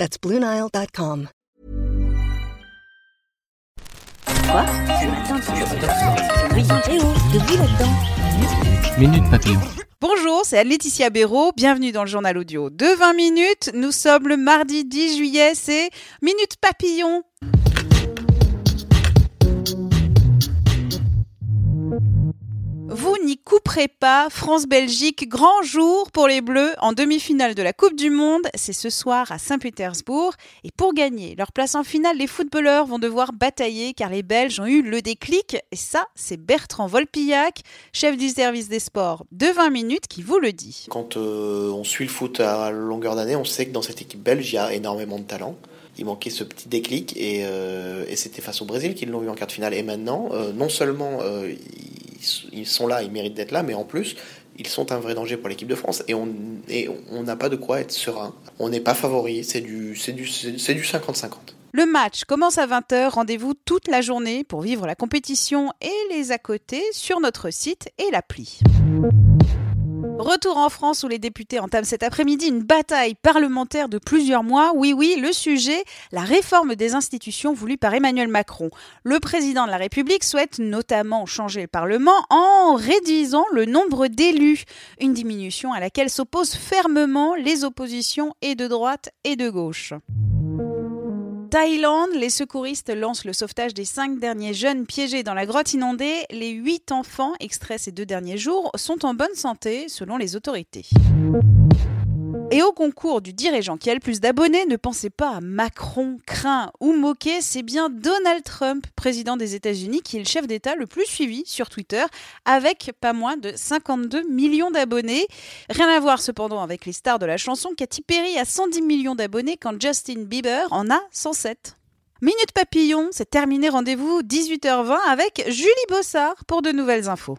That's BlueNile.com. Quoi? Ce matin, tu Oui, de bruit là-dedans. Minute Papillon. Bonjour, c'est Laetitia Béraud. Bienvenue dans le journal audio de 20 minutes. Nous sommes le mardi 10 juillet, c'est Minute Papillon. Pas. France-Belgique, grand jour pour les Bleus en demi-finale de la Coupe du Monde. C'est ce soir à Saint-Pétersbourg. Et pour gagner leur place en finale, les footballeurs vont devoir batailler car les Belges ont eu le déclic. Et ça, c'est Bertrand Volpillac, chef du service des sports de 20 minutes, qui vous le dit. Quand euh, on suit le foot à longueur d'année, on sait que dans cette équipe belge, il y a énormément de talent. Il manquait ce petit déclic et, euh, c'était face au Brésil qu'ils l'ont eu en quart de finale. Et maintenant, euh, non seulement ils, sont là, ils méritent d'être là, mais en plus, ils sont un vrai danger pour l'équipe de France et on n'a pas de quoi être serein. On n'est pas favori, c'est du c'est du 50-50. Le match commence à 20h. Rendez-vous toute la journée pour vivre la compétition et les à côté sur notre site et l'appli. Retour en France où les députés entament cet après-midi une bataille parlementaire de plusieurs mois. Oui, oui, le sujet, la réforme des institutions voulue par Emmanuel Macron. Le président de la République souhaite notamment changer le Parlement en réduisant le nombre d'élus. Une diminution à laquelle s'opposent fermement les oppositions et de droite et de gauche. Thaïlande, les secouristes lancent le sauvetage des cinq derniers jeunes piégés dans la grotte inondée. Les huit enfants extraits ces deux derniers jours sont en bonne santé, selon les autorités. Et au concours du dirigeant qui a le plus d'abonnés, ne pensez pas à Macron, craint ou moqué, c'est bien Donald Trump, président des États-Unis, qui est le chef d'État le plus suivi sur Twitter, avec pas moins de 52 millions d'abonnés. Rien à voir cependant avec les stars de la chanson, Katy Perry a 110 millions d'abonnés quand Justin Bieber en a 107. Minute Papillon, c'est terminé. Rendez-vous 18h20 avec Julie Bossard pour de nouvelles infos.